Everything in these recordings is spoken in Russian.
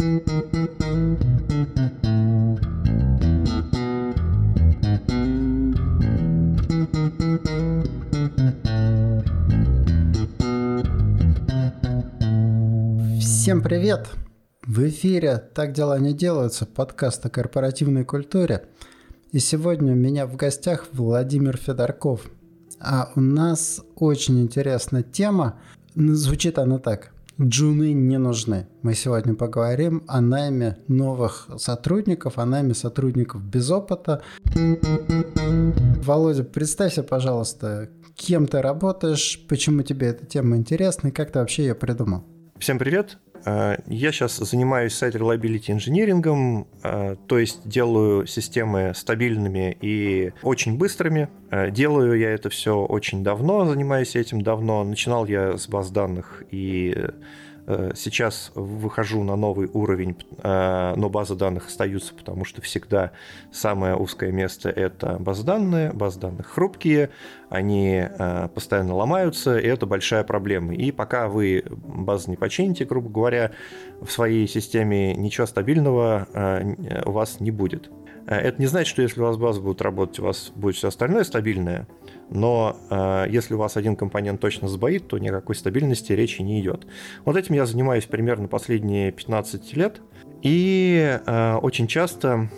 Всем привет! В эфире «Так дела не делаются» подкаст о корпоративной культуре. И сегодня у меня в гостях Владимир Федорков. А у нас очень интересная тема. Звучит она так. Джуны не нужны. Мы сегодня поговорим о найме новых сотрудников, о найме сотрудников без опыта. Володя, представься, пожалуйста, кем ты работаешь, почему тебе эта тема интересна и как ты вообще ее придумал? Всем привет! Э, я сейчас занимаюсь сайт reliability инжинирингом, э, то есть делаю системы стабильными и очень быстрыми. Э, делаю я это все очень давно, занимаюсь этим давно. Начинал я с баз данных и сейчас выхожу на новый уровень, э, но базы данных остаются, потому что всегда самое узкое место – это базы данные. Базы данных хрупкие, они э, постоянно ломаются, и это большая проблема. И пока вы базы не почините, грубо говоря, в своей системе ничего стабильного у вас не будет. Это не значит, что если у вас базы будут работать, у вас будет все остальное стабильное – но э, если у вас один компонент точно сбоит, то никакой стабильности речи не идет. Вот этим я занимаюсь примерно последние 15 лет, и э, очень часто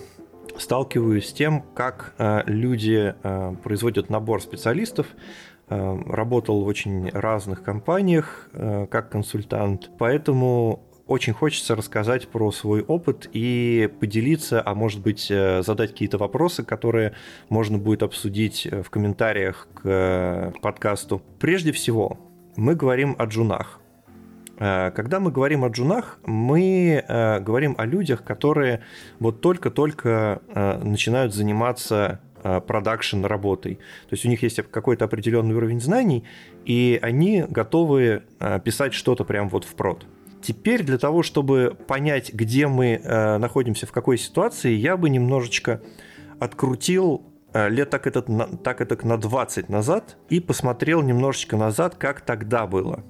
сталкиваюсь с тем, как э, люди э, производят набор специалистов, э, работал в очень разных компаниях э, как консультант, поэтому очень хочется рассказать про свой опыт и поделиться, а может быть э, задать какие-то вопросы, которые можно будет обсудить э, в комментариях к э, подкасту. Прежде всего, мы говорим о джунах. Когда мы говорим о джунах, мы говорим о людях, которые вот только-только начинают заниматься продакшн работой. То есть у них есть какой-то определенный уровень знаний, и они готовы писать что-то прямо вот в прод. Теперь для того, чтобы понять, где мы э, находимся, в какой ситуации, я бы немножечко открутил э, лет так это, так это на 20 назад и посмотрел немножечко назад, как тогда было.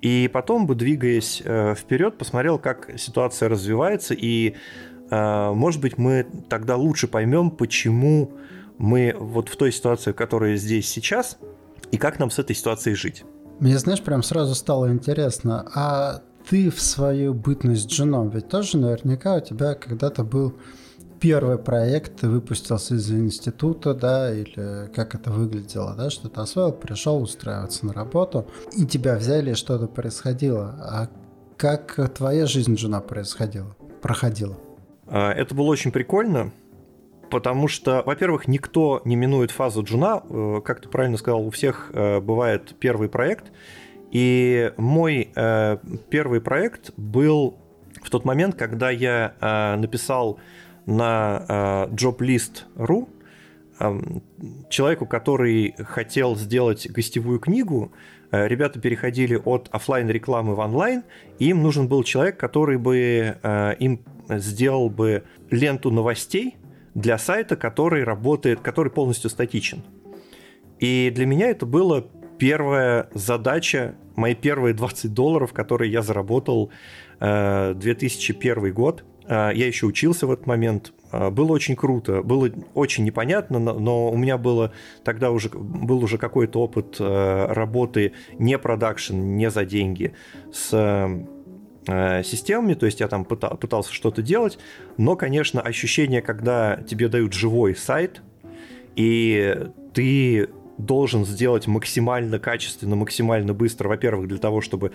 И потом бы, двигаясь э, вперед, посмотрел, как ситуация развивается, и, э, может быть, мы тогда лучше поймем, почему мы вот в той ситуации, которая здесь сейчас, и как нам с этой ситуацией жить. Мне, знаешь, прям сразу стало интересно, а ты в свою бытность женом, ведь тоже наверняка у тебя когда-то был первый проект, ты выпустился из института, да, или как это выглядело, да, что ты освоил, пришел устраиваться на работу, и тебя взяли, что-то происходило. А как твоя жизнь жена происходила, проходила? А, это было очень прикольно, потому что, во-первых, никто не минует фазу джуна. Э, как ты правильно сказал, у всех э, бывает первый проект, и мой э, первый проект был в тот момент, когда я э, написал на э, joblist.ru э, человеку, который хотел сделать гостевую книгу, э, ребята переходили от офлайн рекламы в онлайн, и им нужен был человек, который бы э, им сделал бы ленту новостей для сайта, который работает, который полностью статичен. И для меня это было первая задача, мои первые 20 долларов, которые я заработал 2001 э, год. Э, я еще учился в этот момент. Э, было очень круто, было очень непонятно, но у меня было тогда уже был уже какой-то опыт работы не продакшн, не за деньги с системами, то есть я там пытался что-то делать, но, конечно, ощущение, когда тебе дают живой сайт, и ты должен сделать максимально качественно, максимально быстро, во-первых, для того, чтобы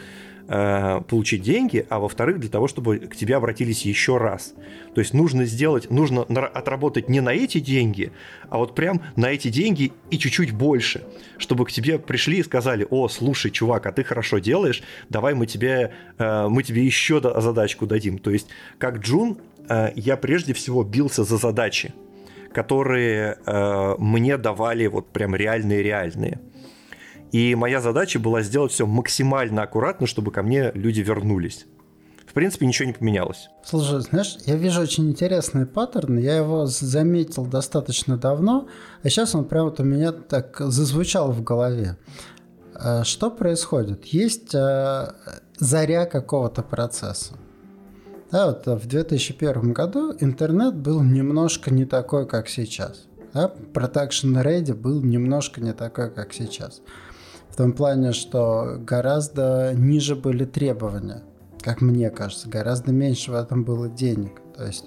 э, получить деньги, а во-вторых, для того, чтобы к тебе обратились еще раз. То есть нужно сделать, нужно отработать не на эти деньги, а вот прям на эти деньги и чуть-чуть больше, чтобы к тебе пришли и сказали, о, слушай, чувак, а ты хорошо делаешь, давай мы тебе, э, мы тебе еще задачку дадим. То есть как Джун э, я прежде всего бился за задачи которые э, мне давали вот прям реальные-реальные. И моя задача была сделать все максимально аккуратно, чтобы ко мне люди вернулись. В принципе, ничего не поменялось. Слушай, знаешь, я вижу очень интересный паттерн. Я его заметил достаточно давно, а сейчас он прям вот у меня так зазвучал в голове. Э, что происходит? Есть э, заря какого-то процесса. Да, вот в 2001 году интернет был немножко не такой, как сейчас. Да? Protection Ready был немножко не такой, как сейчас. В том плане, что гораздо ниже были требования, как мне кажется, гораздо меньше в этом было денег. То есть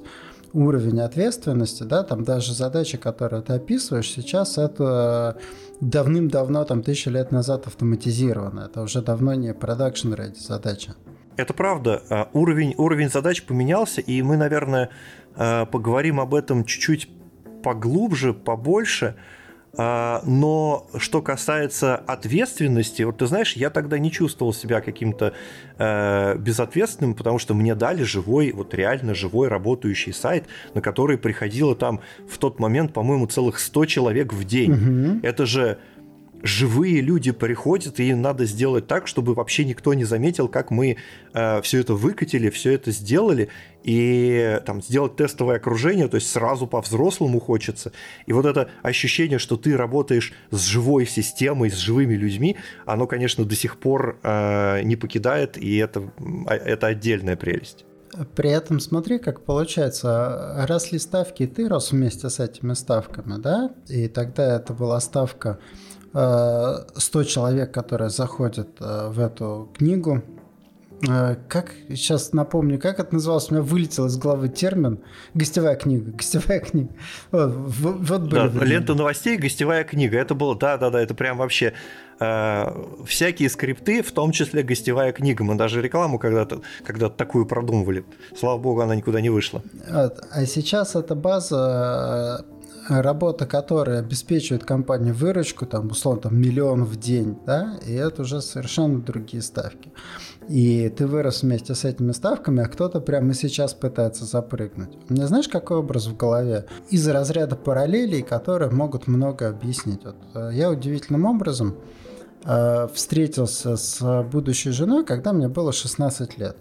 уровень ответственности, да, там даже задачи, которые ты описываешь сейчас, это давным-давно, там, тысячи лет назад автоматизировано. Это уже давно не production ready задача. Это правда. А, уровень, уровень задач поменялся, и мы, наверное, а, поговорим об этом чуть-чуть поглубже, побольше. А, но что касается ответственности, вот ты знаешь, я тогда не чувствовал себя каким-то э, безответственным, потому что мне дали живой, вот реально живой работающий сайт, на который приходило там в тот момент, по-моему, целых 100 человек в день. Угу. Это же живые люди приходят, и им надо сделать так, чтобы вообще никто не заметил, как мы э, все это выкатили, все это сделали, и там сделать тестовое окружение, то есть сразу по-взрослому хочется. И вот это ощущение, что ты работаешь с живой системой, с живыми людьми, оно, конечно, до сих пор э, не покидает, и это, а, это отдельная прелесть. При этом смотри, как получается, росли ставки, и ты рос вместе с этими ставками, да? И тогда это была ставка 100 человек, которые заходят э, в эту книгу. Э, как, сейчас напомню, как это называлось, у меня вылетел из головы термин «гостевая книга», «гостевая книга». Вот, вот были да, лента новостей, гостевая книга, это было, да-да-да, это прям вообще э, всякие скрипты, в том числе гостевая книга. Мы даже рекламу когда-то когда такую продумывали. Слава богу, она никуда не вышла. А сейчас эта база работа, которая обеспечивает компании выручку, там, условно, там, миллион в день, да, и это уже совершенно другие ставки. И ты вырос вместе с этими ставками, а кто-то прямо сейчас пытается запрыгнуть. У меня знаешь, какой образ в голове? Из разряда параллелей, которые могут много объяснить. Вот, э, я удивительным образом э, встретился с будущей женой, когда мне было 16 лет.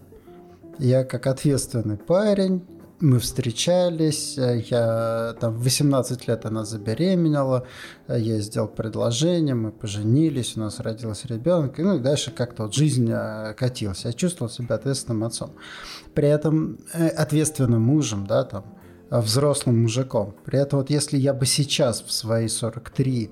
Я как ответственный парень, мы встречались, э, я там в 18 лет она забеременела, э, я сделал предложение, мы поженились, у нас родился ребенок, ну и дальше как-то вот жизнь э, катилась. Я чувствовал себя ответственным отцом. При этом ответственным мужем, да, там, взрослым мужиком. При этом вот если я бы сейчас в свои 43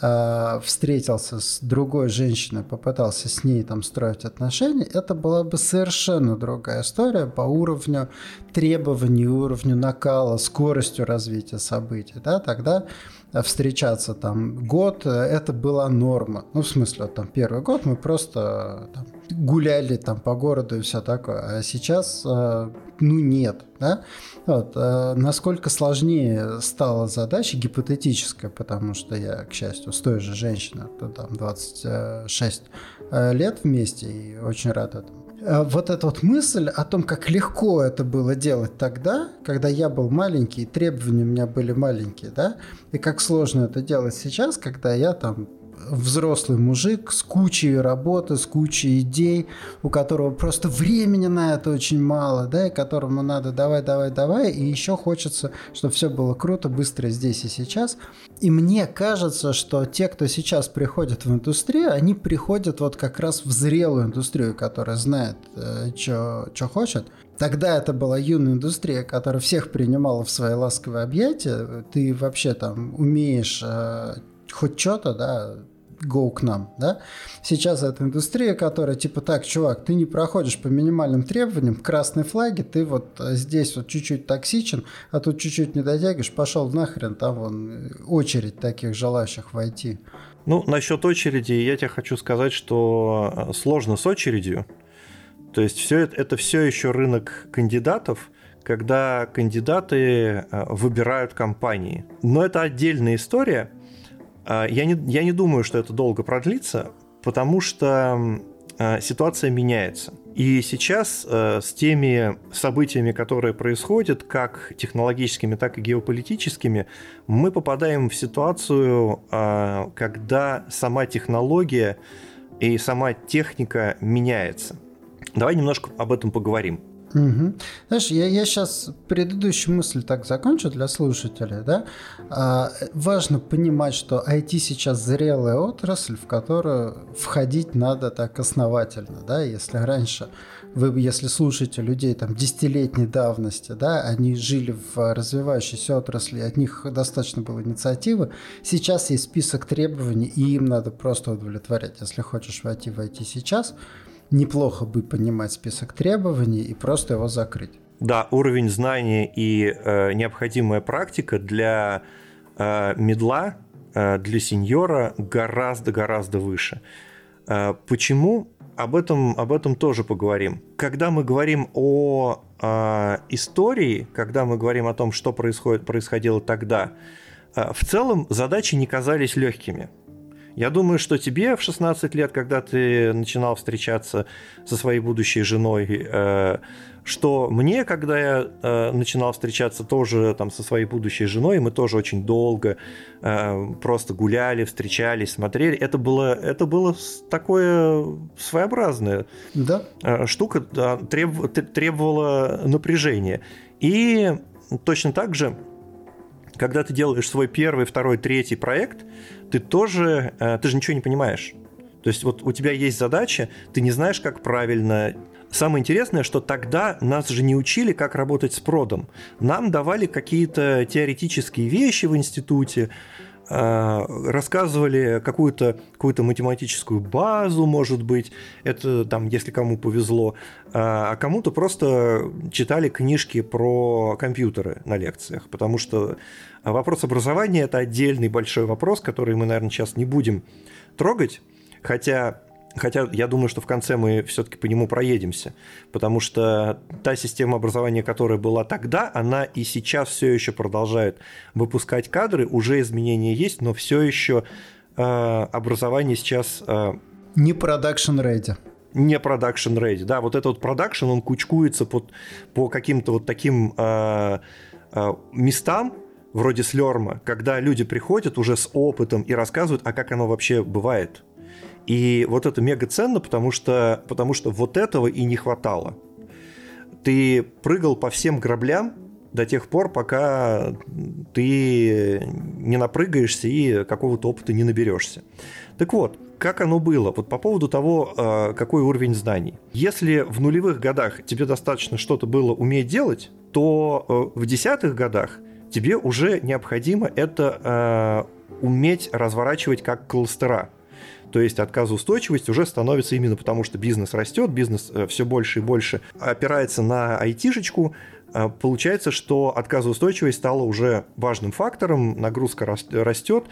э, встретился с другой женщиной, попытался с ней там строить отношения, это была бы совершенно другая история по уровню требований, уровню накала, скоростью развития событий. Да? Тогда встречаться там год, это была норма. Ну, в смысле, вот, там первый год мы просто там, гуляли там по городу и все такое. А сейчас, э, ну, нет. Да? Вот, э, насколько сложнее стала задача гипотетическая, потому что я, к счастью, с той же женщиной, там 26 э, лет вместе и очень рад этому. Э, вот эта вот мысль о том, как легко это было делать тогда, когда я был маленький, требования у меня были маленькие, да, и как сложно это делать сейчас, когда я там взрослый мужик с кучей работы, с кучей идей, у которого просто времени на это очень мало, да, и которому надо давай, давай, давай, и еще хочется, чтобы все было круто, быстро здесь и сейчас. И мне кажется, что те, кто сейчас приходит в индустрию, они приходят вот как раз в зрелую индустрию, которая знает, э, что хочет. Тогда это была юная индустрия, которая всех принимала в свои ласковые объятия. Ты вообще там умеешь э, хоть что-то, да, go к нам, да? Сейчас это индустрия, которая типа так, чувак, ты не проходишь по минимальным требованиям, красной флаги, ты вот здесь вот чуть-чуть токсичен, а тут чуть-чуть не дотягиваешь, пошел нахрен, там вон очередь таких желающих войти. Ну, насчет очереди я тебе хочу сказать, что э, сложно с очередью. То есть все это, это все еще рынок кандидатов, когда кандидаты э, выбирают компании. Но это отдельная история – а, я не, я не думаю, что это долго продлится, потому что а, ситуация меняется. И сейчас э, с теми событиями, которые происходят, как технологическими, так и геополитическими, мы попадаем в ситуацию, э, когда сама технология и сама техника меняется. Давай немножко об этом поговорим. Угу. Знаешь, я, я сейчас предыдущую мысль так закончу для слушателей, да. А, важно понимать, что IT сейчас зрелая отрасль, в которую входить надо так основательно, да. Если раньше вы, если слушаете людей там десятилетней давности, да, они жили в развивающейся отрасли, от них достаточно было инициативы, сейчас есть список требований, и им надо просто удовлетворять. Если хочешь войти в IT сейчас, неплохо бы понимать список требований и просто его закрыть. Да, уровень знаний и э, необходимая практика для э, медла, э, для сеньора гораздо-гораздо выше. Э, почему? Об этом, об этом тоже поговорим. Когда мы говорим о э, истории, когда мы говорим о том, что происходит, происходило тогда, э, в целом задачи не казались легкими. Я думаю, что тебе в 16 лет, когда ты начинал встречаться со своей будущей женой, э, что мне, когда я э, начинал встречаться тоже там со своей будущей женой, мы тоже очень долго э, просто гуляли, встречались, смотрели. Это было, это было такое своеобразное да. штука, да, треб, требовала напряжения. И точно так же когда ты делаешь свой первый, второй, третий проект, ты тоже, э, ты же ничего не понимаешь. То есть вот у тебя есть задача, ты не знаешь, как правильно. Самое интересное, что тогда нас же не учили, как работать с продом. Нам давали какие-то теоретические вещи в институте, рассказывали какую-то какую математическую базу, может быть, это там, если кому повезло, э, а кому-то просто читали книжки про компьютеры на лекциях, потому что а вопрос образования – это отдельный большой вопрос, который мы, наверное, сейчас не будем трогать, хотя Хотя я думаю, что в конце мы все-таки по нему проедемся, потому что та система образования, которая была тогда, она и сейчас все еще продолжает выпускать кадры, уже изменения есть, но все еще э, образование сейчас... Э, не production ready. Не production ready, да, вот этот вот production, он кучкуется под, по каким-то вот таким э, э, местам, вроде Слёрма, когда люди приходят уже с опытом и рассказывают, а как оно вообще бывает. И вот это мега ценно, потому что, потому что вот этого и не хватало. Ты прыгал по всем граблям до тех пор, пока ты не напрыгаешься и какого-то опыта не наберешься. Так вот, как оно было? Вот по поводу того, э, какой уровень знаний. Если в нулевых годах тебе достаточно что-то было уметь делать, то э, в десятых годах тебе уже необходимо это э, уметь разворачивать как кластера. То есть отказоустойчивость уже становится именно потому, что бизнес растет, бизнес э, все больше и больше опирается на айтишечку, э, получается, что отказоустойчивость стала уже важным фактором, нагрузка растет.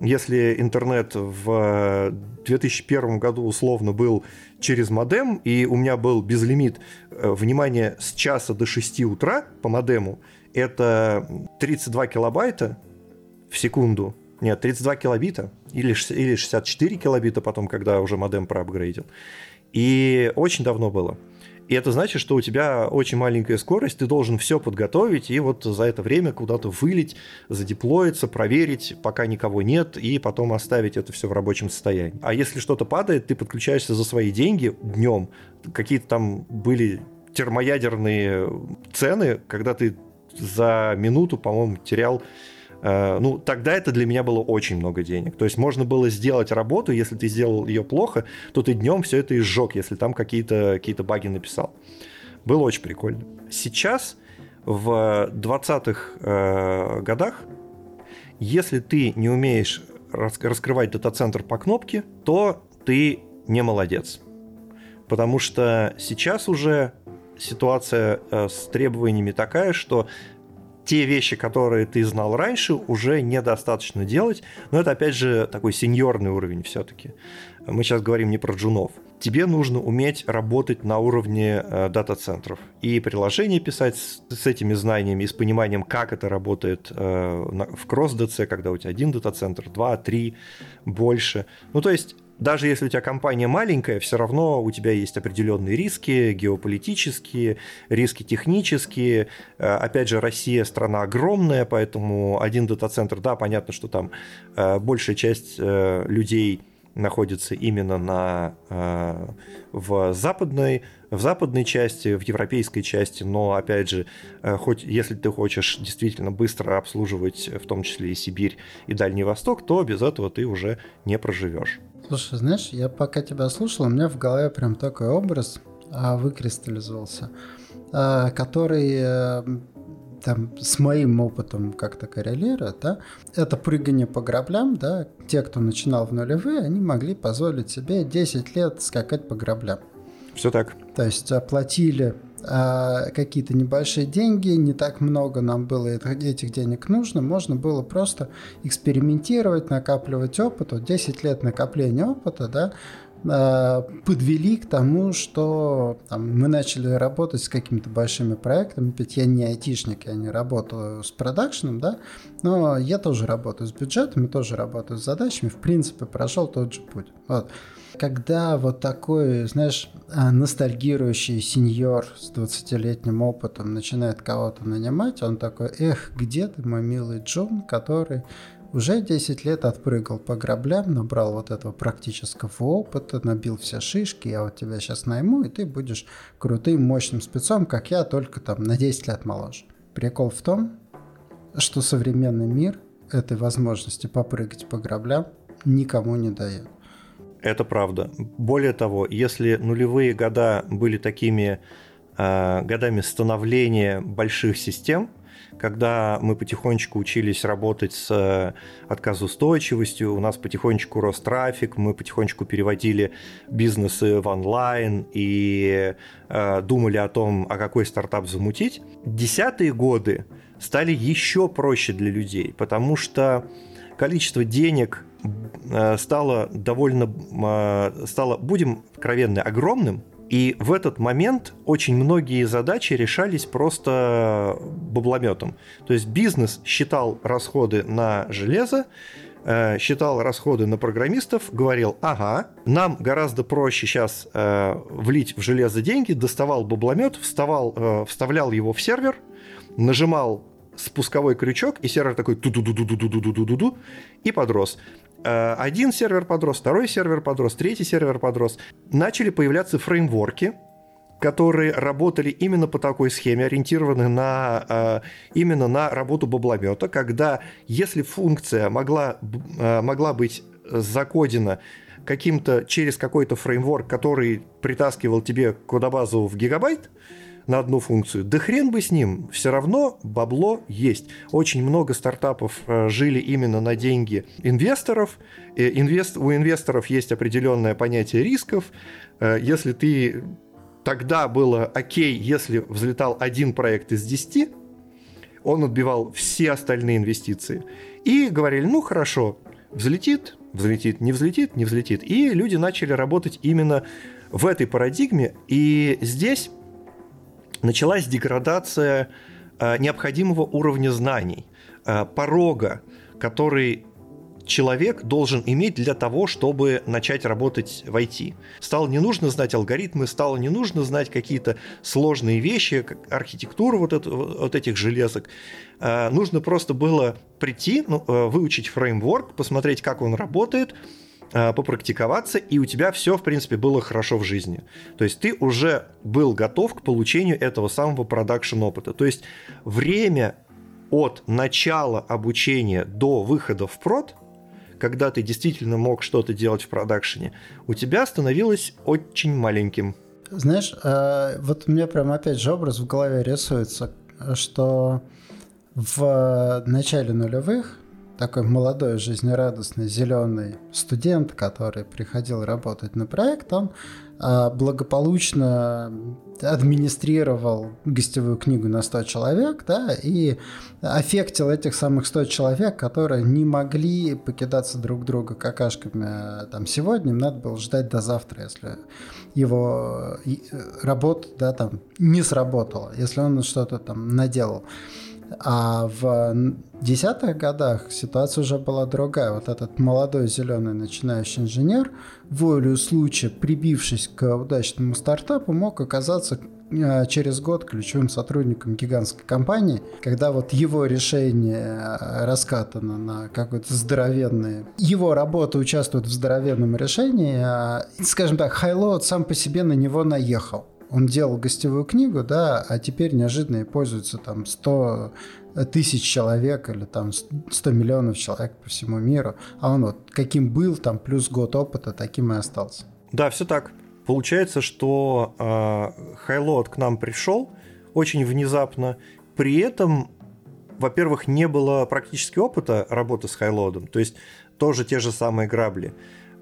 Если интернет в 2001 году условно был через модем, и у меня был безлимит, э, внимание, с часа до 6 утра по модему, это 32 килобайта в секунду, нет, 32 килобита или, или 64 килобита потом, когда уже модем проапгрейдил. И очень давно было. И это значит, что у тебя очень маленькая скорость, ты должен все подготовить и вот за это время куда-то вылить, задеплоиться, проверить, пока никого нет, и потом оставить это все в рабочем состоянии. А если что-то падает, ты подключаешься за свои деньги днем. Какие-то там были термоядерные цены, когда ты за минуту, по-моему, терял ну, тогда это для меня было очень много денег. То есть можно было сделать работу, если ты сделал ее плохо, то ты днем все это изжег, если там какие-то какие баги написал. Было очень прикольно. Сейчас, в 20-х э, годах, если ты не умеешь раскрывать дата-центр по кнопке, то ты не молодец. Потому что сейчас уже ситуация э, с требованиями такая, что те вещи, которые ты знал раньше, уже недостаточно делать. Но это, опять же, такой сеньорный уровень все-таки. Мы сейчас говорим не про джунов. Тебе нужно уметь работать на уровне э, дата-центров. И приложение писать с, с этими знаниями и с пониманием, как это работает э, на, в кросс-ДЦ, когда у тебя один дата-центр, два, три, больше. Ну, то есть даже если у тебя компания маленькая, все равно у тебя есть определенные риски геополитические, риски технические. Э, опять же, Россия страна огромная, поэтому один дата-центр, да, понятно, что там э, большая часть э, людей находится именно на, э, в, западной, в западной части, в европейской части, но, опять же, э, хоть если ты хочешь действительно быстро обслуживать, в том числе и Сибирь и Дальний Восток, то без этого ты уже не проживешь. Слушай, знаешь, я пока тебя слушал, у меня в голове прям такой образ а, выкристаллизовался, а, который э, там, с моим опытом как-то коррелирует, да, это прыгание по граблям, да, те, кто начинал в нулевые, они могли позволить себе 10 лет скакать по граблям. Все так. То есть оплатили а, какие-то небольшие деньги, не так много нам было этих денег нужно, можно было просто экспериментировать, накапливать опыт, вот 10 лет накопления опыта, да, подвели к тому, что там, мы начали работать с какими-то большими проектами. Ведь я не айтишник, я не работаю с продакшеном, да, но я тоже работаю с бюджетами, тоже работаю с задачами. В принципе, прошел тот же путь. Вот. Когда вот такой, знаешь, э, ностальгирующий сеньор с 20-летним опытом начинает кого-то нанимать, он такой, эх, где ты, мой милый Джон, который уже 10 лет отпрыгал по граблям, набрал вот этого практического опыта, набил все шишки, я вот тебя сейчас найму, и ты будешь крутым, мощным спецом, как я, только там на 10 лет моложе. Прикол в том, что современный мир этой возможности попрыгать по граблям никому не дает. Это правда. Более того, если нулевые года были такими э, годами становления больших систем, когда мы потихонечку учились работать с э, отказоустойчивостью, у нас потихонечку рос трафик, мы потихонечку переводили бизнесы в онлайн и э, думали о том, а какой стартап замутить. Десятые годы стали еще проще для людей, потому что количество денег э, стало довольно, э, стало, будем откровенны, огромным, и в этот момент очень многие задачи решались просто баблометом. То есть бизнес считал расходы на железо, э, считал расходы на программистов, говорил, ага, нам гораздо проще сейчас э, влить в железо деньги, доставал бабломет, вставал, э, вставлял его в сервер, нажимал спусковой крючок, и сервер такой ту ду ду ду ду ду ду ду ду и подрос. Э, один сервер подрос, второй сервер подрос, третий сервер подрос. Начали появляться фреймворки, которые работали именно по такой схеме, ориентированы на, э, именно на работу бабломета, когда если функция могла, э, могла быть закодена каким-то через какой-то фреймворк, который притаскивал тебе кодобазу в гигабайт, на одну функцию. Да хрен бы с ним, все равно бабло есть. Очень много стартапов э, жили именно на деньги инвесторов. Инвест... У инвесторов есть определенное понятие рисков. Э, если ты тогда было окей, если взлетал один проект из 10, он отбивал все остальные инвестиции. И говорили, ну хорошо, взлетит, взлетит, не взлетит, не взлетит. И люди начали работать именно в этой парадигме. И здесь началась деградация э, необходимого уровня знаний, э, порога, который человек должен иметь для того, чтобы начать работать в IT. Стало не нужно знать алгоритмы, стало не нужно знать какие-то сложные вещи, как архитектуру вот, это, вот этих железок. Э, нужно просто было прийти, ну, выучить фреймворк, посмотреть, как он работает, попрактиковаться, и у тебя все, в принципе, было хорошо в жизни. То есть ты уже был готов к получению этого самого продакшн опыта. То есть время от начала обучения до выхода в прод, когда ты действительно мог что-то делать в продакшене, у тебя становилось очень маленьким. Знаешь, э, вот у меня прям опять же образ в голове рисуется, что в начале нулевых такой молодой, жизнерадостный, зеленый студент, который приходил работать на проект, он а, благополучно администрировал гостевую книгу на 100 человек, да, и аффектил этих самых 100 человек, которые не могли покидаться друг друга какашками а, там сегодня, им надо было ждать до завтра, если его работа, да, там не сработала, если он что-то там наделал. А в десятых годах ситуация уже была другая. Вот этот молодой зеленый начинающий инженер, волю случая, прибившись к удачному стартапу, мог оказаться э, через год ключевым сотрудником гигантской компании, когда вот его решение э, раскатано на какой-то здоровенный... Его работа участвует в здоровенном решении, а, скажем так, Хайлоуд сам по себе на него наехал он делал гостевую книгу, да, а теперь неожиданно и пользуется там 100 тысяч человек или там 100 миллионов человек по всему миру. А он вот каким был, там плюс год опыта, таким и остался. Да, все так. Получается, что э, Хайлот к нам пришел очень внезапно. При этом, во-первых, не было практически опыта работы с Хайлодом. То есть тоже те же самые грабли.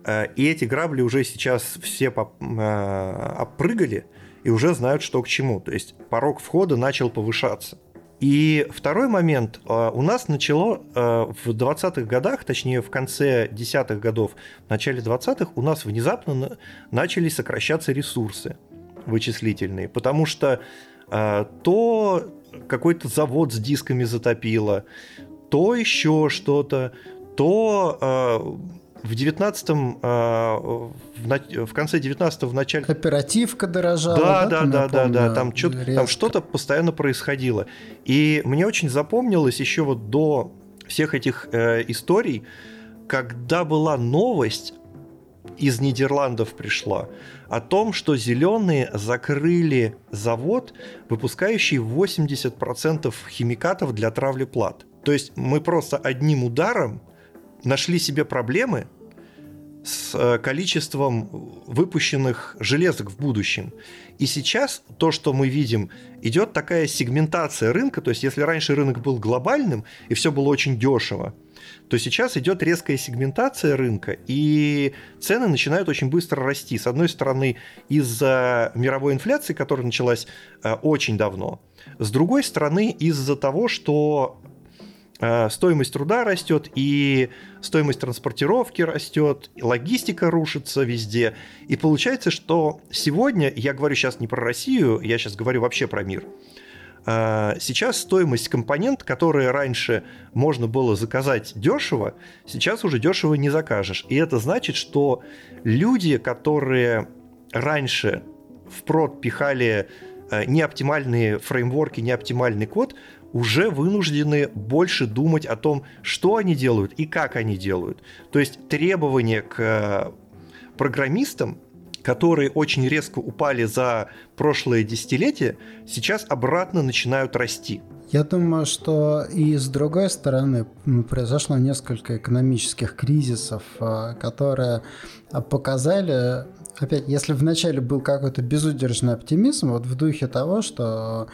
Э, и эти грабли уже сейчас все э, опрыгали и уже знают, что к чему. То есть порог входа начал повышаться. И второй момент. А, у нас начало а, в 20-х годах, точнее в конце 10-х годов, в начале 20-х, у нас внезапно начали сокращаться ресурсы вычислительные, потому что а, то какой-то завод с дисками затопило, то еще что-то, то в 19-м, а, в, конце 19-го, в начале... Оперативка дорожала. Да, да, да, да, да, там что-то, там что-то постоянно происходило. И мне очень запомнилось еще вот до всех этих э, историй, когда была новость из Нидерландов пришла о том, что зеленые закрыли завод, выпускающий 80% химикатов для травли плат. То есть мы просто одним ударом нашли себе проблемы с э, количеством выпущенных железок в будущем. И сейчас то, что мы видим, идет такая сегментация рынка. То есть, если раньше рынок был глобальным и все было очень дешево, то сейчас идет резкая сегментация рынка, и цены начинают очень быстро расти. С одной стороны, из-за мировой инфляции, которая началась э, очень давно, с другой стороны, из-за того, что стоимость труда растет, и стоимость транспортировки растет, и логистика рушится везде. И получается, что сегодня, я говорю сейчас не про Россию, я сейчас говорю вообще про мир, э, сейчас стоимость компонент, которые раньше можно было заказать дешево, сейчас уже дешево не закажешь. И это значит, что люди, которые раньше в прод пихали э, неоптимальные фреймворки, неоптимальный код, уже вынуждены больше думать о том, что они делают и как они делают. То есть требования к э, программистам, которые очень резко упали за прошлое десятилетие, сейчас обратно начинают расти. Я думаю, что и с другой стороны произошло несколько экономических кризисов, э, которые показали, опять, если вначале был какой-то безудержный оптимизм, вот в духе того, что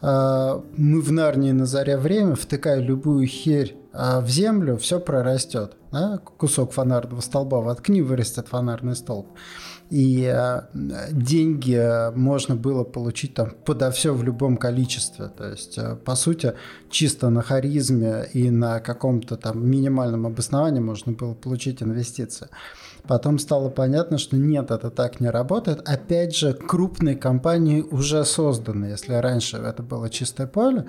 а, мы в Нарнии на заре время, втыкая любую херь а, в землю, все прорастет. Да? Кусок фонарного столба воткни, вырастет фонарный столб. И а, деньги можно было получить там подо все в любом количестве. То есть, по сути, чисто на харизме и на каком-то там минимальном обосновании можно было получить инвестиции. Потом стало понятно, что нет, это так не работает. Опять же, крупные компании уже созданы. Если раньше это было чистое поле,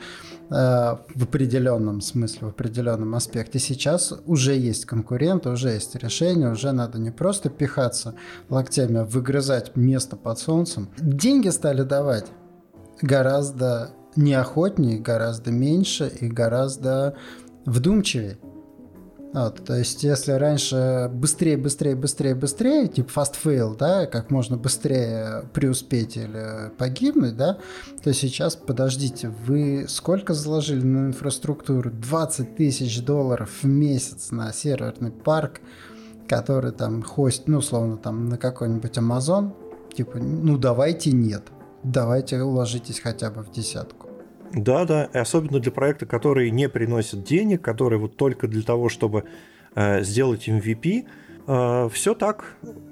э, в определенном смысле, в определенном аспекте, сейчас уже есть конкуренты, уже есть решения, уже надо не просто пихаться локтями, а выгрызать место под солнцем. Деньги стали давать гораздо неохотнее, гораздо меньше и гораздо вдумчивее. Вот, то есть, если раньше быстрее, быстрее, быстрее, быстрее, типа fast fail, да, как можно быстрее преуспеть или погибнуть, да, то сейчас, подождите, вы сколько заложили на инфраструктуру? 20 тысяч долларов в месяц на серверный парк, который там хост, ну, условно, там на какой-нибудь Amazon, типа, ну, давайте нет, давайте уложитесь хотя бы в десятку. Да, да, и особенно для проекта, которые не приносят денег, которые вот только для того, чтобы э, сделать MVP, все так.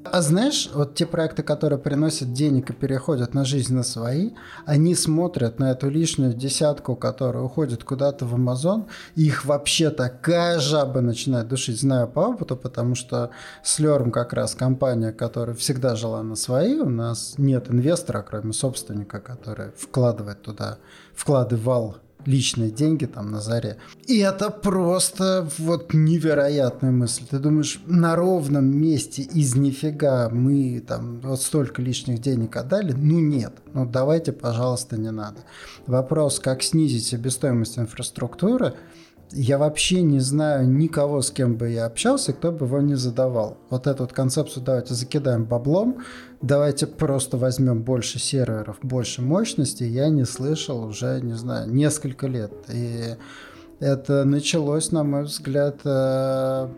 А знаешь, вот те проекты, которые приносят денег и переходят на жизнь на свои, они смотрят на эту лишнюю десятку, которая уходит куда-то в Amazon, и их вообще такая жаба начинает душить. Знаю по опыту, потому что Slurm как раз компания, которая всегда жила на свои, у нас нет инвестора, кроме собственника, который вкладывает туда, вкладывал личные деньги там на заре. И это просто вот невероятная мысль. Ты думаешь, на ровном месте из нифига мы там вот столько лишних денег отдали? Ну нет. Ну давайте, пожалуйста, не надо. Вопрос, как снизить себестоимость инфраструктуры – я вообще не знаю никого, с кем бы я общался, кто бы его не задавал. Вот эту вот концепцию давайте закидаем баблом, давайте просто возьмем больше серверов, больше мощности, я не слышал уже, не знаю, несколько лет. И это началось, на мой взгляд, э,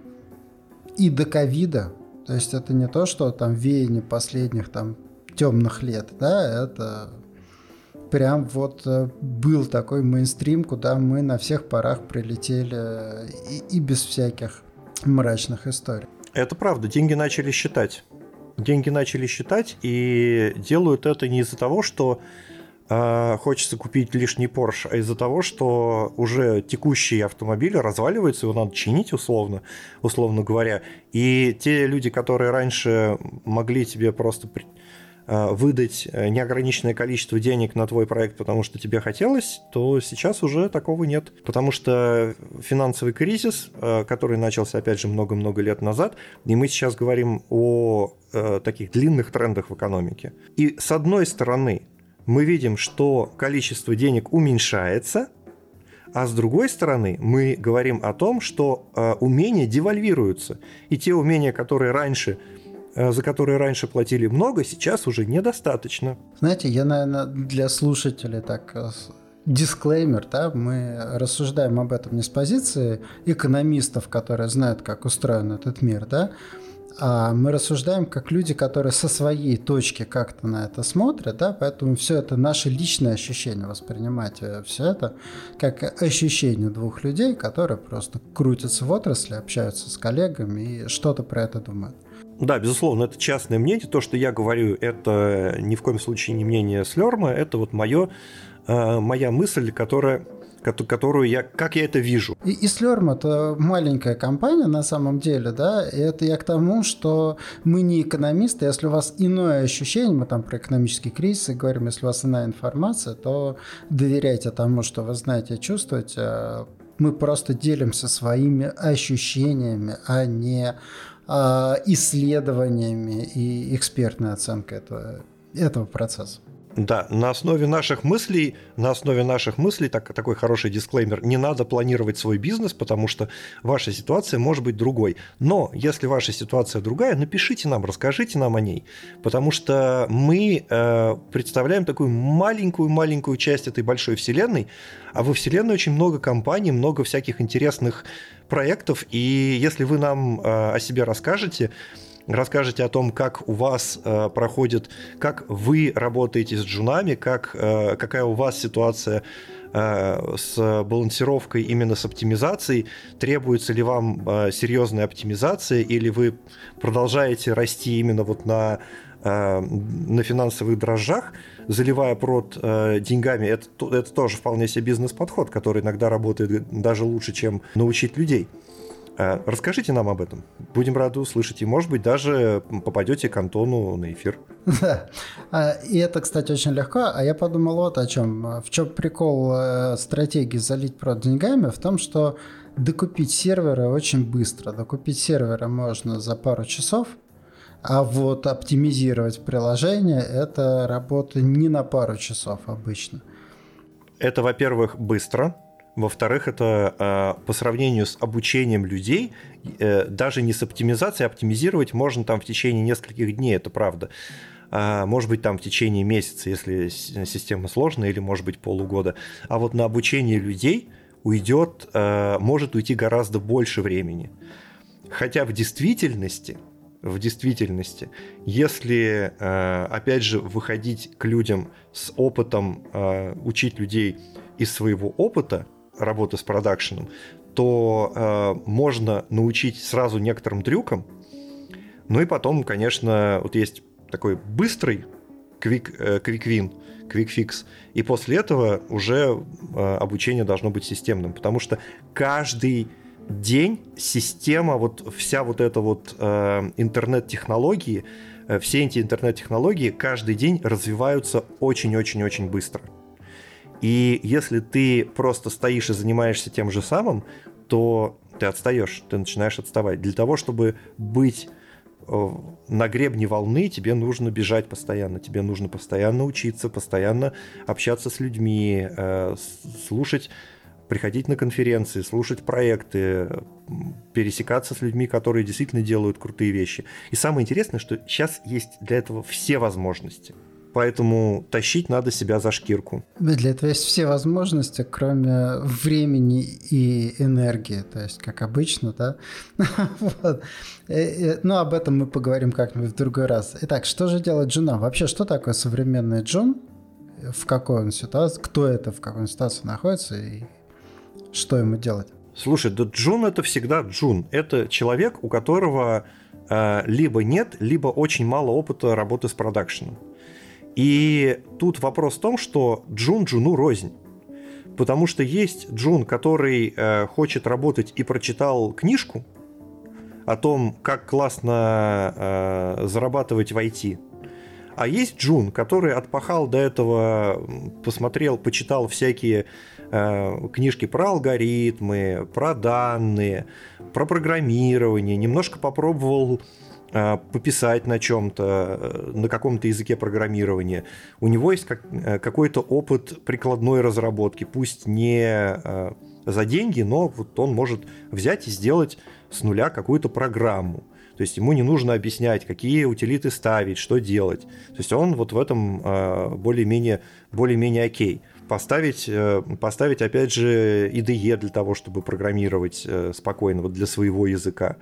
и до ковида. То есть это не то, что там веяние последних там темных лет, да, это прям вот э, был такой мейнстрим, куда мы на всех парах прилетели э, и, и без всяких мрачных историй. Это правда, деньги начали считать. Деньги начали считать и делают это не из-за того, что э, хочется купить лишний Porsche, а из-за того, что уже текущий автомобиль разваливается, его надо чинить условно, условно говоря. И те люди, которые раньше могли тебе просто выдать э, неограниченное количество денег на твой проект, потому что тебе хотелось, то сейчас уже такого нет. Потому что финансовый кризис, э, который начался, опять же, много-много лет назад, и мы сейчас говорим о таких длинных трендах в экономике. И с одной стороны, мы видим, что количество денег уменьшается, а с другой стороны, мы говорим о том, что умения девальвируются. И те умения, которые раньше Э, за которые раньше платили много, сейчас уже недостаточно. Знаете, я, наверное, для слушателей так э, дисклеймер, да, мы рассуждаем об этом не с позиции экономистов, которые знают, как устроен этот мир, да, а мы рассуждаем как люди, которые со своей точки как-то на это смотрят, да, поэтому все это наши личные ощущения, воспринимать э, все это как ощущение двух людей, которые просто крутятся в отрасли, общаются с коллегами и что-то про это думают. Да, безусловно, это частное мнение. То, что я говорю, это ни в коем случае не мнение Слерма, это вот мое, э, моя мысль, которая которую я, как я это вижу. И, и Slurm это маленькая компания на самом деле, да, и это я к тому, что мы не экономисты, если у вас иное ощущение, мы там про экономический кризис и говорим, если у вас иная информация, то доверяйте тому, что вы знаете чувствуете, мы просто делимся своими ощущениями, а не исследованиями и экспертной оценкой этого, этого процесса. Да, на основе наших мыслей, на основе наших мыслей, так, такой хороший дисклеймер, не надо планировать свой бизнес, потому что ваша ситуация может быть другой. Но если ваша ситуация другая, напишите нам, расскажите нам о ней, потому что мы э, представляем такую маленькую-маленькую часть этой большой вселенной, а во вселенной очень много компаний, много всяких интересных проектов, и если вы нам э, о себе расскажете, расскажете о том, как у вас э, проходит, как вы работаете с джунами, как, э, какая у вас ситуация э, с балансировкой именно с оптимизацией, требуется ли вам э, серьезная оптимизация, или вы продолжаете расти именно вот на, э, на финансовых дрожжах, заливая прод э, деньгами, это, это тоже вполне себе бизнес-подход, который иногда работает даже лучше, чем научить людей. А, расскажите нам об этом. Будем рады услышать. И, может быть, даже попадете к Антону на эфир. Да. И это, кстати, очень легко. А я подумал вот о чем. В чем прикол э, стратегии залить прод деньгами? В том, что докупить серверы очень быстро. Докупить серверы можно за пару часов. А вот оптимизировать приложение – это работа не на пару часов обычно. Это, во-первых, быстро – во-вторых, это э, по сравнению с обучением людей, э, даже не с оптимизацией, оптимизировать можно там в течение нескольких дней, это правда. А, может быть, там в течение месяца, если система сложная, или, может быть, полугода. А вот на обучение людей уйдет, э, может уйти гораздо больше времени. Хотя в действительности, в действительности, если, опять же, выходить к людям с опытом, учить людей из своего опыта, работы с продакшеном, то э, можно научить сразу некоторым трюкам. Ну и потом, конечно, вот есть такой быстрый quick, э, quick win, quick fix. И после этого уже э, обучение должно быть системным, потому что каждый день система, вот вся вот эта вот э, интернет-технологии, э, все эти интернет-технологии каждый день развиваются очень-очень-очень быстро. И если ты просто стоишь и занимаешься тем же самым, то ты отстаешь, ты начинаешь отставать. Для того, чтобы быть э, на гребне волны тебе нужно бежать постоянно, тебе нужно постоянно учиться, постоянно общаться с людьми, э, слушать, приходить на конференции, слушать проекты, пересекаться с людьми, которые действительно делают крутые вещи. И самое интересное, что сейчас есть для этого все возможности – Поэтому тащить надо себя за шкирку. Для этого есть все возможности, кроме времени и энергии. То есть, как обычно, да? вот. Ну, об этом мы поговорим как-нибудь в другой раз. Итак, что же делать Джуна? Вообще, что такое современный Джун? В какой он ситуации? Кто это, в какой ситуации находится? И что ему делать? Слушай, да Джун это всегда Джун. Это человек, у которого э, либо нет, либо очень мало опыта работы с продакшеном. И тут вопрос в том, что Джун Джуну рознь. Потому что есть Джун, который э, хочет работать и прочитал книжку о том, как классно э, зарабатывать в IT. А есть Джун, который отпахал до этого, посмотрел, почитал всякие э, книжки про алгоритмы, про данные, про программирование, немножко попробовал пописать на чем-то, э, на каком-то языке программирования. У него есть как, э, какой-то опыт прикладной разработки, пусть не за деньги, но вот он может взять и сделать с нуля какую-то программу. То есть ему не нужно объяснять, какие утилиты ставить, что делать. То есть он вот в этом более-менее более-менее окей. Поставить, поставить, опять же, IDE для того, чтобы программировать спокойно, вот для своего языка.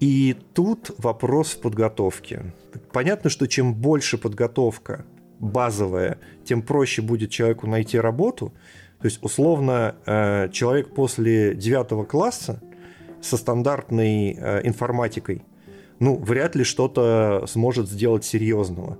И тут вопрос в подготовке. Понятно, что чем больше подготовка базовая, тем проще будет человеку найти работу. То есть, условно, э, человек после девятого класса со стандартной э, информатикой, ну, вряд ли что-то сможет сделать серьезного.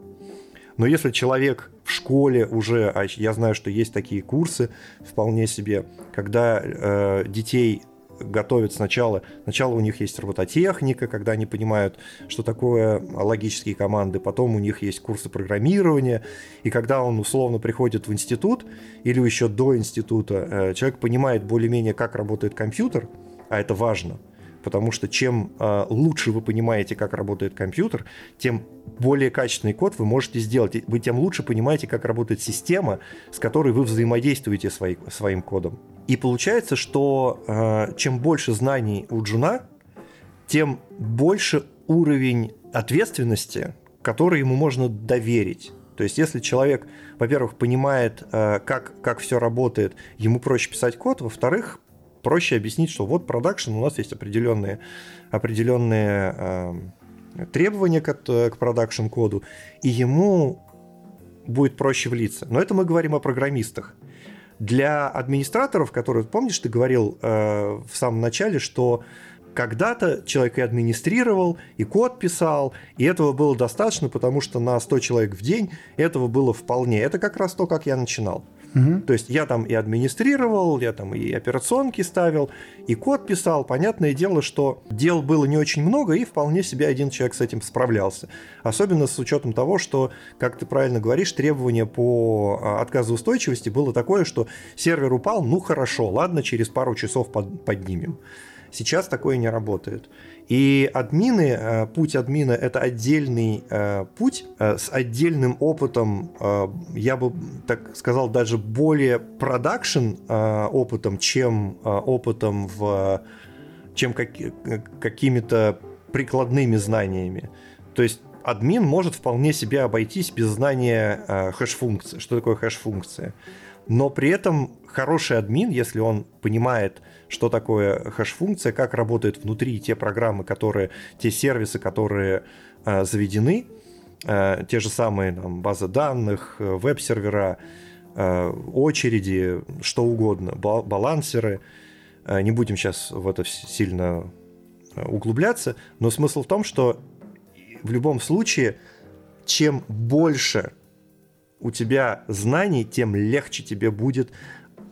Но если человек в школе уже, а я знаю, что есть такие курсы вполне себе, когда э, детей готовят сначала. Сначала у них есть робототехника, когда они понимают, что такое логические команды. Потом у них есть курсы программирования. И когда он условно приходит в институт или еще до института, э, человек понимает более-менее, как работает компьютер, а это важно – потому что чем э, лучше вы понимаете, как работает компьютер, тем более качественный код вы можете сделать. Вы тем лучше понимаете, как работает система, с которой вы взаимодействуете свои, своим кодом. И получается, что э, чем больше знаний у Джуна, тем больше уровень ответственности, который ему можно доверить. То есть, если человек, во-первых, понимает, э, как, как все работает, ему проще писать код, во-вторых, проще объяснить, что вот продакшн, у нас есть определенные, определенные э, требования к, к продакшн-коду, и ему будет проще влиться. Но это мы говорим о программистах. Для администраторов, которые, помнишь, ты говорил э, в самом начале, что когда-то человек и администрировал, и код писал, и этого было достаточно, потому что на 100 человек в день этого было вполне. Это как раз то, как я начинал. Угу. То есть я там и администрировал, я там и операционки ставил, и код писал. Понятное дело, что дел было не очень много, и вполне себе один человек с этим справлялся. Особенно с учетом того, что, как ты правильно говоришь, требование по а, отказоустойчивости было такое, что сервер упал, ну хорошо, ладно, через пару часов под, поднимем. Сейчас такое не работает. И админы, э, путь админа — это отдельный э, путь э, с отдельным опытом, я бы так сказал, даже более продакшн опытом, чем опытом в чем как, какими-то прикладными знаниями. То есть админ может вполне себе обойтись без знания хэш-функции. Что такое хэш-функция? но при этом хороший админ, если он понимает, что такое хэш-функция, как работают внутри те программы, которые, те сервисы, которые э, заведены, э, те же самые там, базы данных, э, веб-сервера, э, очереди, что угодно, балансеры. Э, не будем сейчас в это сильно э, углубляться, но смысл в том, что в любом случае, чем больше у тебя знаний, тем легче тебе будет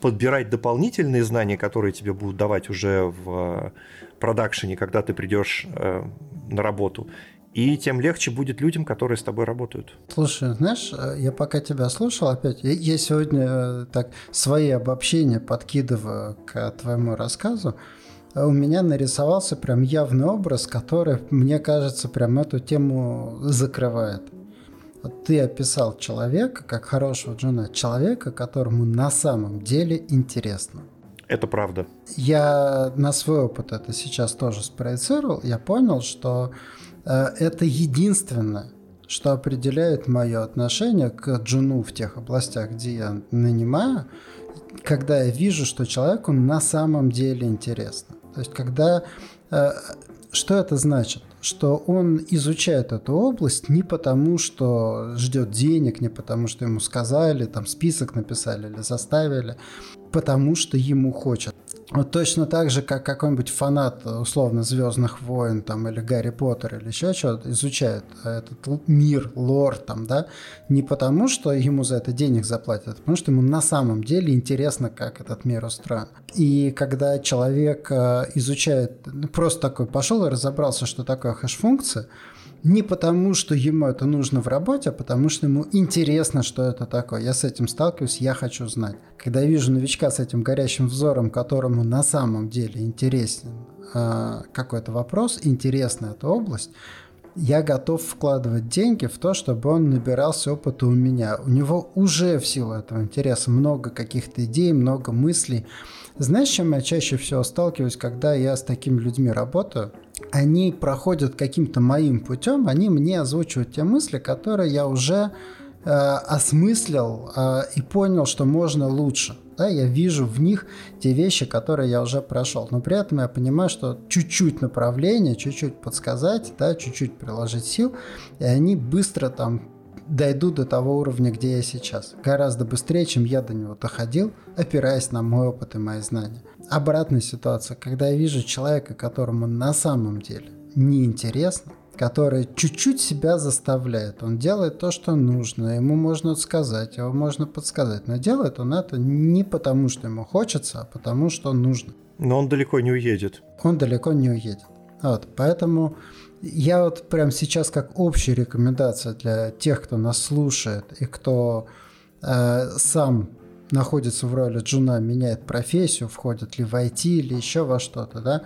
подбирать дополнительные знания, которые тебе будут давать уже в э, продакшене, когда ты придешь э, на работу. и тем легче будет людям, которые с тобой работают. Слушай, знаешь, э, я пока тебя слушал опять, я сегодня так свои обобщения подкидываю к твоему рассказу, у меня нарисовался прям явный образ, который, мне кажется, прям эту тему закрывает. Вот ты описал человека как хорошего джуна, человека, которому на самом деле интересно. Это правда. Я на свой опыт это сейчас тоже спроецировал. Я понял, что э, это единственное, что определяет мое отношение к джуну в тех областях, где я нанимаю, когда я вижу, что человеку на самом деле интересно. То есть, когда... Э, что это значит? Что он изучает эту область не потому, что ждет денег, не потому, что ему сказали, там список написали или заставили, потому что ему хочется. Вот точно так же, как какой-нибудь фанат, условно, Звездных войн там, или Гарри Поттер или еще что-то, изучает этот мир, лор там, да, не потому, что ему за это денег заплатят, а потому что ему на самом деле интересно, как этот мир устроен. И когда человек э, изучает, просто такой пошел и разобрался, что такое хэш-функция, не потому, что ему это нужно в работе, а потому что ему интересно, что это такое. Я с этим сталкиваюсь, я хочу знать. Когда вижу новичка с этим горящим взором, которому на самом деле интересен э, какой-то вопрос, интересна эта область, я готов вкладывать деньги в то, чтобы он набирался опыта у меня. У него уже в силу этого интереса много каких-то идей, много мыслей. Знаешь, чем я чаще всего сталкиваюсь, когда я с такими людьми работаю? Они проходят каким-то моим путем, они мне озвучивают те мысли, которые я уже э, осмыслил э, и понял, что можно лучше. Да, я вижу в них те вещи, которые я уже прошел. Но при этом я понимаю, что чуть-чуть направление, чуть-чуть подсказать, да, чуть-чуть приложить сил, и они быстро там дойду до того уровня, где я сейчас. Гораздо быстрее, чем я до него доходил, опираясь на мой опыт и мои знания. Обратная ситуация, когда я вижу человека, которому на самом деле неинтересно, который чуть-чуть себя заставляет. Он делает то, что нужно. Ему можно сказать, его можно подсказать. Но делает он это не потому, что ему хочется, а потому, что нужно. Но он далеко не уедет. Он далеко не уедет. Вот, поэтому я вот прям сейчас как общая рекомендация для тех, кто нас слушает и кто э, сам находится в роли джуна, меняет профессию, входит ли в IT или еще во что-то, да,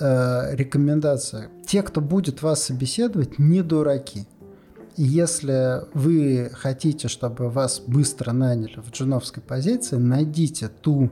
э, рекомендация. Те, кто будет вас собеседовать, не дураки. Если вы хотите, чтобы вас быстро наняли в джуновской позиции, найдите ту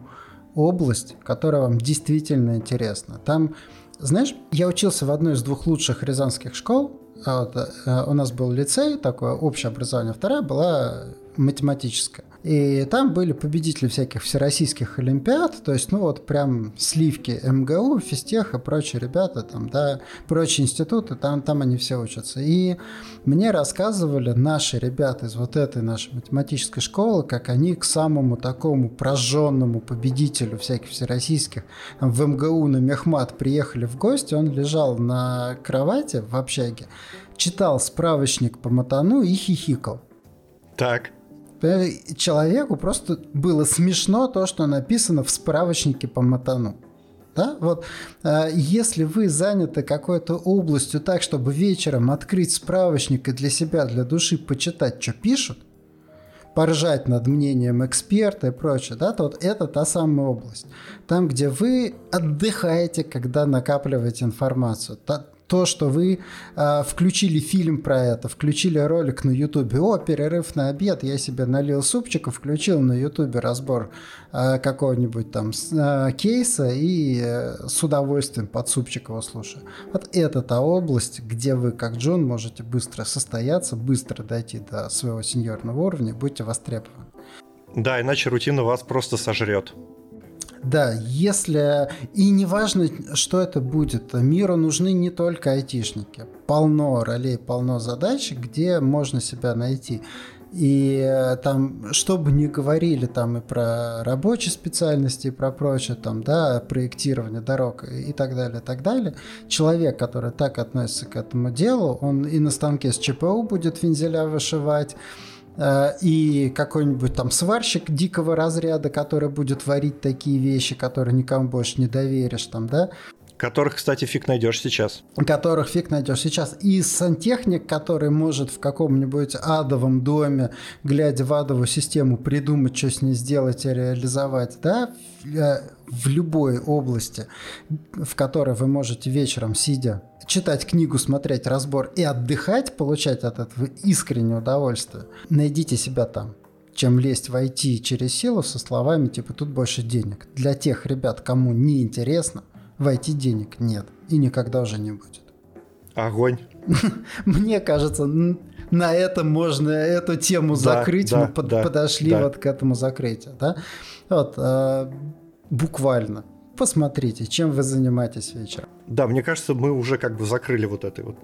область, которая вам действительно интересна. Там знаешь, я учился в одной из двух лучших рязанских школ. А э, у нас был лицей, такое общее образование. Вторая была математическая. И там были победители всяких всероссийских олимпиад, то есть, ну вот прям сливки МГУ, физтех и прочие ребята, там, да, прочие институты, там, там они все учатся. И мне рассказывали наши ребята из вот этой нашей математической школы, как они к самому такому прожженному победителю всяких всероссийских там, в МГУ на Мехмат приехали в гости, он лежал на кровати в общаге, читал справочник по матану и хихикал. Так человеку просто было смешно то, что написано в справочнике по матану. Да? Вот, э, если вы заняты какой-то областью так, чтобы вечером открыть справочник и для себя, для души почитать, что пишут, поржать над мнением эксперта и прочее, да, то вот это та самая область. Там, где вы отдыхаете, когда накапливаете информацию. То, что вы э, включили фильм про это, включили ролик на Ютубе, о, перерыв на обед, я себе налил супчика, включил на Ютубе разбор э, какого-нибудь там э, кейса и э, с удовольствием под супчик его слушаю. Вот это та область, где вы, как Джон, можете быстро состояться, быстро дойти до своего сеньорного уровня, будьте востребованы. Да, иначе рутина вас просто сожрет. Да, если... И неважно, что это будет, миру нужны не только айтишники. Полно ролей, полно задач, где можно себя найти. И э, там, что бы ни говорили там и про рабочие специальности, и про прочее, там, да, проектирование дорог и так далее, и так далее, человек, который так относится к этому делу, он и на станке с ЧПУ будет вензеля вышивать, и какой-нибудь там сварщик дикого разряда, который будет варить такие вещи, которые никому больше не доверишь, там, да, Которых, кстати, фиг найдешь сейчас. Которых фиг найдешь сейчас. И сантехник, который может в каком-нибудь адовом доме, глядя в адовую систему, придумать, что с ней сделать и реализовать, да, в, э, в любой области, в которой вы можете вечером, сидя, читать книгу, смотреть разбор и отдыхать, получать от этого искреннее удовольствие, найдите себя там чем лезть в IT через силу со словами типа «тут больше денег». Для тех ребят, кому не интересно, в IT денег нет и никогда уже не будет. Огонь. Мне кажется, на этом можно эту тему да, закрыть. Да, Мы да, подошли да. вот к этому закрытию. Да? Вот, э, буквально. Посмотрите, чем вы занимаетесь вечером. Да, мне кажется, мы уже как бы закрыли вот этой вот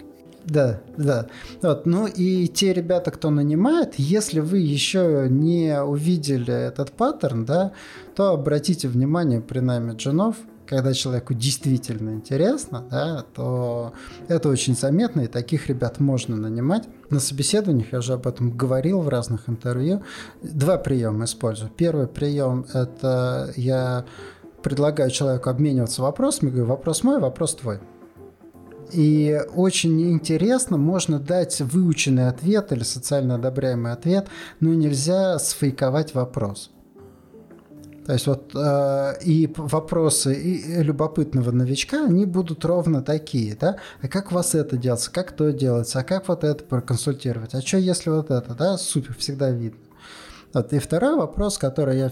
да, да. Вот. Ну и те ребята, кто нанимает, если вы еще не увидели этот паттерн, да, то обратите внимание при найме джунов, когда человеку действительно интересно, да, то это очень заметно, и таких ребят можно нанимать. На собеседованиях, я уже об этом говорил в разных интервью, два приема использую. Первый прием – это я предлагаю человеку обмениваться вопросами, говорю, вопрос мой, вопрос твой. И очень интересно, можно дать выученный ответ или социально одобряемый ответ, но нельзя сфейковать вопрос. То есть вот э, и вопросы и любопытного новичка, они будут ровно такие, да? А как у вас это делается? Как то делается? А как вот это проконсультировать? А что если вот это, да? Супер, всегда видно. Вот. И второй вопрос, который я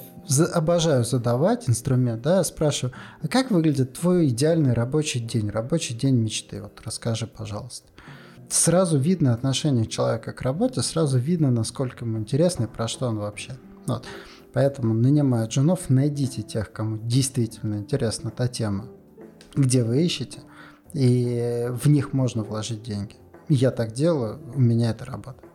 обожаю задавать, инструмент, да, я спрашиваю, а как выглядит твой идеальный рабочий день, рабочий день мечты? Вот расскажи, пожалуйста. Сразу видно отношение человека к работе, сразу видно, насколько ему интересно и про что он вообще. Вот. Поэтому, нанимая джунов, найдите тех, кому действительно интересна та тема, где вы ищете, и в них можно вложить деньги. Я так делаю, у меня это работает.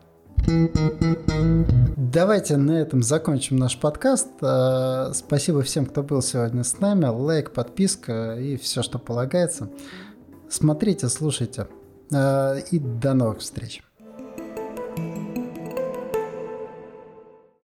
Давайте на этом закончим наш подкаст. Э, спасибо всем, кто был сегодня с нами. Лайк, подписка и все, что полагается. Смотрите, слушайте. Э, и до новых встреч.